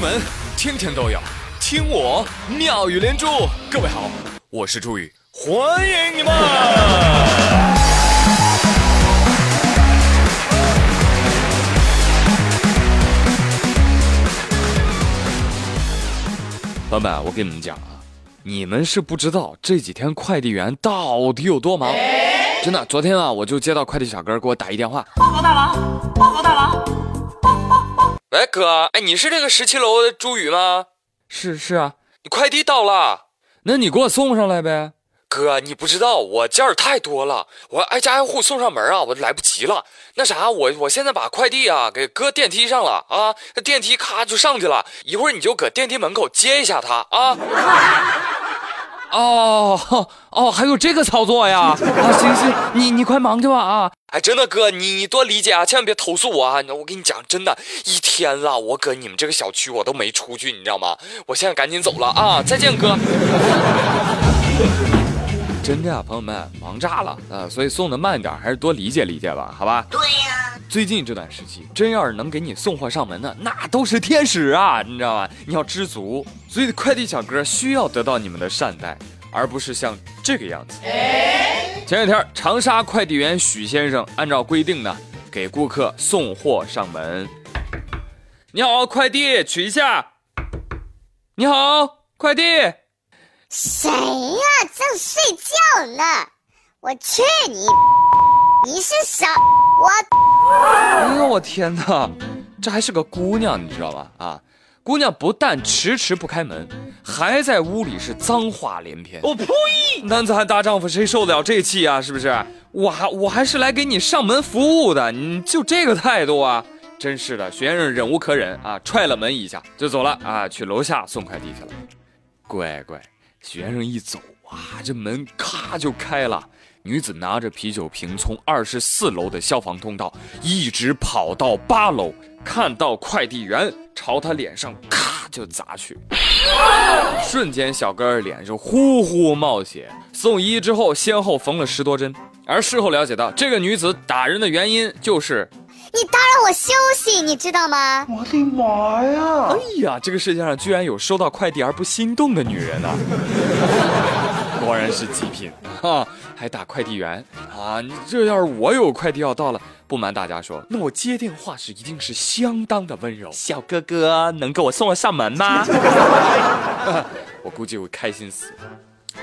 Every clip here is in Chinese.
闻天天都有，听我妙语连珠。各位好，我是朱宇，欢迎你们！朋友们，我跟你们讲啊，你们是不知道这几天快递员到底有多忙。真的，昨天啊，我就接到快递小哥给我打一电话。报告大王，报告大王。喂，哥，哎，你是这个十七楼的朱宇吗？是是啊，你快递到了，那你给我送上来呗。哥，你不知道我件儿太多了，我挨家挨户送上门啊，我来不及了。那啥，我我现在把快递啊给搁电梯上了啊，那电梯咔就上去了，一会儿你就搁电梯门口接一下他啊。哦哦，还有这个操作呀？啊，行行，你你快忙去吧啊！哎，真的哥，你你多理解啊，千万别投诉我啊！我跟你讲，真的，一天了，我搁你们这个小区我都没出去，你知道吗？我现在赶紧走了啊！再见，哥。真的啊，朋友们，忙炸了啊！所以送的慢点，还是多理解理解吧，好吧？对呀。最近这段时期，真要是能给你送货上门的，那都是天使啊，你知道吧？你要知足。所以快递小哥需要得到你们的善待，而不是像这个样子。前两天，长沙快递员许先生按照规定呢，给顾客送货上门。你好，快递，取一下。你好，快递。谁呀？正睡觉呢！我去你！你是谁？我……哎呦我天哪！这还是个姑娘，你知道吧？啊，姑娘不但迟迟不开门，还在屋里是脏话连篇。我呸！男子汉大丈夫，谁受得了这气啊？是不是？我还我还是来给你上门服务的，你就这个态度啊？真是的，徐先生忍无可忍啊，踹了门一下就走了啊，去楼下送快递去了。乖乖。许先生一走啊，这门咔就开了。女子拿着啤酒瓶从二十四楼的消防通道一直跑到八楼，看到快递员朝他脸上咔就砸去，瞬间小哥儿脸上呼呼冒血。送医之后，先后缝了十多针。而事后了解到，这个女子打人的原因就是。你打扰我休息，你知道吗？我的妈呀！哎呀，这个世界上居然有收到快递而不心动的女人啊！果然是极品啊！还打快递员啊！这要是我有快递要到了，不瞒大家说，那我接电话时一定是相当的温柔。小哥哥，能给我送上门吗？我估计我开心死。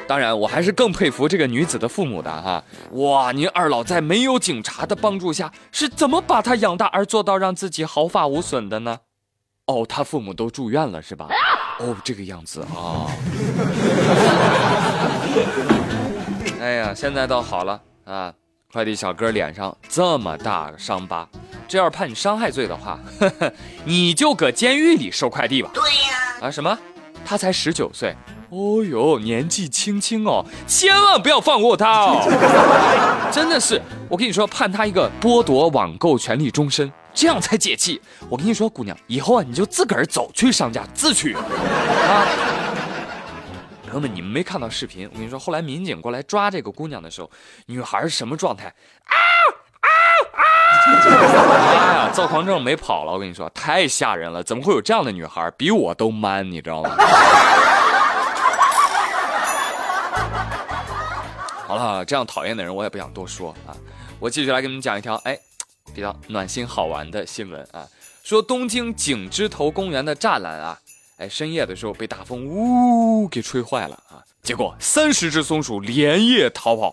当然，我还是更佩服这个女子的父母的哈！哇，您二老在没有警察的帮助下，是怎么把她养大而做到让自己毫发无损的呢？哦，他父母都住院了是吧？哦，这个样子啊！哎呀，现在倒好了啊！快递小哥脸上这么大个伤疤，这要是判你伤害罪的话，呵呵，你就搁监狱里收快递吧。对呀。啊什么？他才十九岁。哦呦，年纪轻轻哦，千万不要放过他哦！真的是，我跟你说，判他一个剥夺网购权利终身，这样才解气。我跟你说，姑娘，以后啊，你就自个儿走去商家自取啊！朋友们，你们没看到视频？我跟你说，后来民警过来抓这个姑娘的时候，女孩是什么状态？啊啊啊！妈呀，躁狂症没跑了！我跟你说，太吓人了，怎么会有这样的女孩？比我都 man，你知道吗？好了，这样讨厌的人我也不想多说啊。我继续来给你们讲一条哎，比较暖心好玩的新闻啊。说东京景之头公园的栅栏啊，哎，深夜的时候被大风呜给吹坏了啊。结果三十只松鼠连夜逃跑。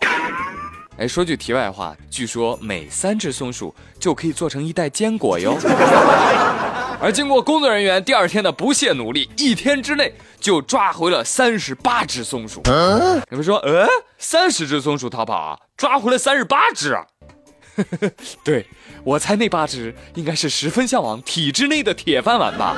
哎，说句题外话，据说每三只松鼠就可以做成一袋坚果哟。而经过工作人员第二天的不懈努力，一天之内就抓回了三十八只松鼠。你们说，呃，三十只松鼠逃跑啊，抓回了三十八只啊？对，我猜那八只应该是十分向往体制内的铁饭碗吧。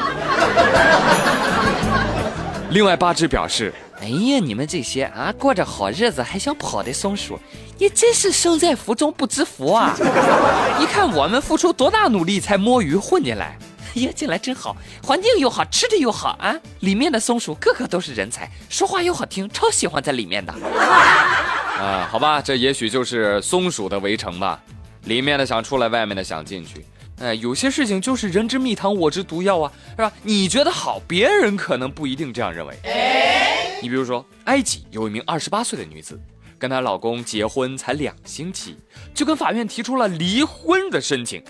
另外八只表示：“哎呀，你们这些啊，过着好日子还想跑的松鼠，也真是身在福中不知福啊！你看我们付出多大努力才摸鱼混进来。”呀，进来真好，环境又好，吃的又好啊！里面的松鼠个个都是人才，说话又好听，超喜欢在里面的。啊，好吧，这也许就是松鼠的围城吧。里面的想出来，外面的想进去。哎，有些事情就是人之蜜糖，我之毒药啊，是吧？你觉得好，别人可能不一定这样认为。你比如说，埃及有一名二十八岁的女子，跟她老公结婚才两星期，就跟法院提出了离婚的申请。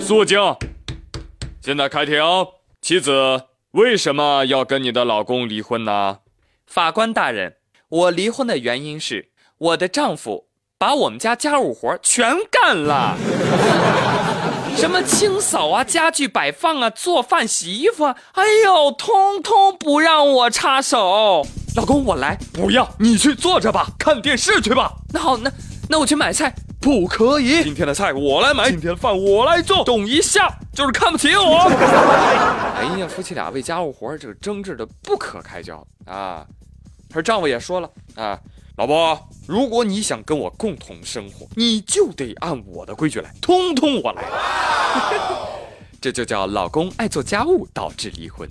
肃静，现在开庭。妻子为什么要跟你的老公离婚呢？法官大人，我离婚的原因是我的丈夫把我们家家务活全干了。什么清扫啊、家具摆放啊、做饭、洗衣服啊，哎呦，通通不让我插手。老公，我来。不要，你去坐着吧，看电视去吧。那好，那那我去买菜。不可以，今天的菜我来买，今天的饭我来做。懂一下就是看不起我。哎呀，夫妻俩为家务活这个争执的不可开交啊。而丈夫也说了啊。老婆，如果你想跟我共同生活，你就得按我的规矩来，通通我来。这就叫老公爱做家务导致离婚。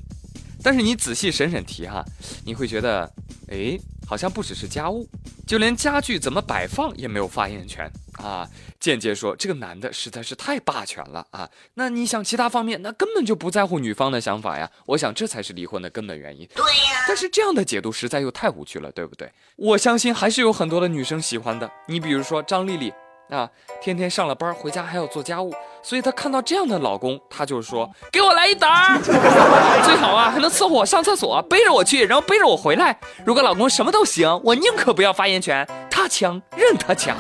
但是你仔细审审题哈，你会觉得，哎，好像不只是家务，就连家具怎么摆放也没有发言权啊。间接说这个男的实在是太霸权了啊。那你想其他方面，那根本就不在乎女方的想法呀。我想这才是离婚的根本原因。对呀。但是这样的解读实在又太无趣了，对不对？我相信还是有很多的女生喜欢的。你比如说张丽丽。啊，天天上了班回家还要做家务，所以她看到这样的老公，她就说：“给我来一打，最好啊还能伺候我上厕所，背着我去，然后背着我回来。如果老公什么都行，我宁可不要发言权，他强任他强。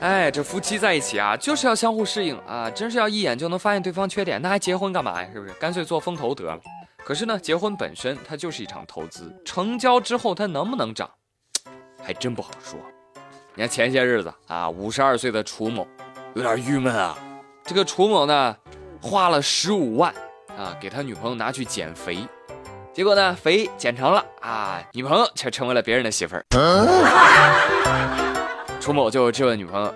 哎，这夫妻在一起啊，就是要相互适应啊，真是要一眼就能发现对方缺点，那还结婚干嘛呀？是不是？干脆做风投得了。可是呢，结婚本身它就是一场投资，成交之后它能不能涨，还真不好说。你看前些日子啊，五十二岁的楚某有点郁闷啊。这个楚某呢，花了十五万啊，给他女朋友拿去减肥，结果呢，肥减成了啊，女朋友却成为了别人的媳妇儿。楚某就质问女朋友：“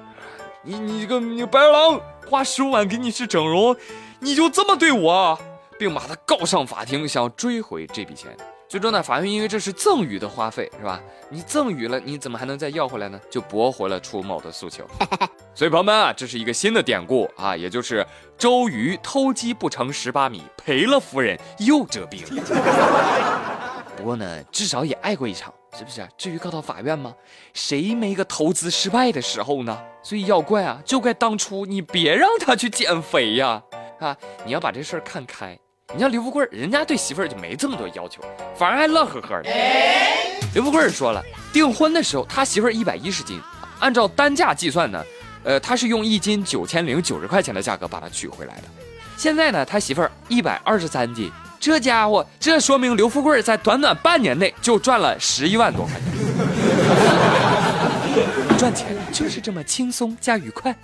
你你个你白狼，花十五万给你去整容，你就这么对我？”并把他告上法庭，想追回这笔钱。最终呢，法院因为这是赠与的花费，是吧？你赠与了，你怎么还能再要回来呢？就驳回了楚某的诉求。所以朋友们啊，这是一个新的典故啊，也就是周瑜偷鸡不成蚀把米，赔了夫人又折兵。不过呢，至少也爱过一场，是不是？至于告到法院吗？谁没个投资失败的时候呢？所以要怪啊，就怪当初你别让他去减肥呀！啊，你要把这事儿看开。你像刘富贵，人家对媳妇儿就没这么多要求，反而还乐呵呵的。刘富贵说了，订婚的时候他媳妇儿一百一十斤，按照单价计算呢，呃，他是用一斤九千零九十块钱的价格把她娶回来的。现在呢，他媳妇儿一百二十三斤，这家伙，这说明刘富贵在短短半年内就赚了十一万多块钱。赚钱就是这么轻松加愉快，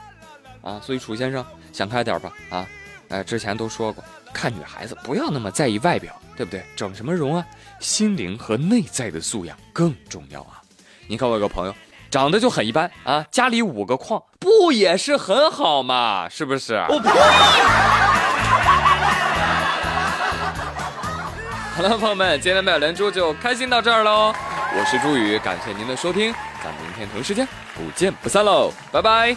啊，所以楚先生想开点吧，啊，呃，之前都说过。看女孩子不要那么在意外表，对不对？整什么容啊？心灵和内在的素养更重要啊！你看我有个朋友，长得就很一般啊，家里五个矿，不也是很好嘛？是不是？我呸！好了，朋友们，今天的美连珠就开心到这儿喽。我是朱宇，感谢您的收听，咱们明天同一时间不见不散喽，拜拜。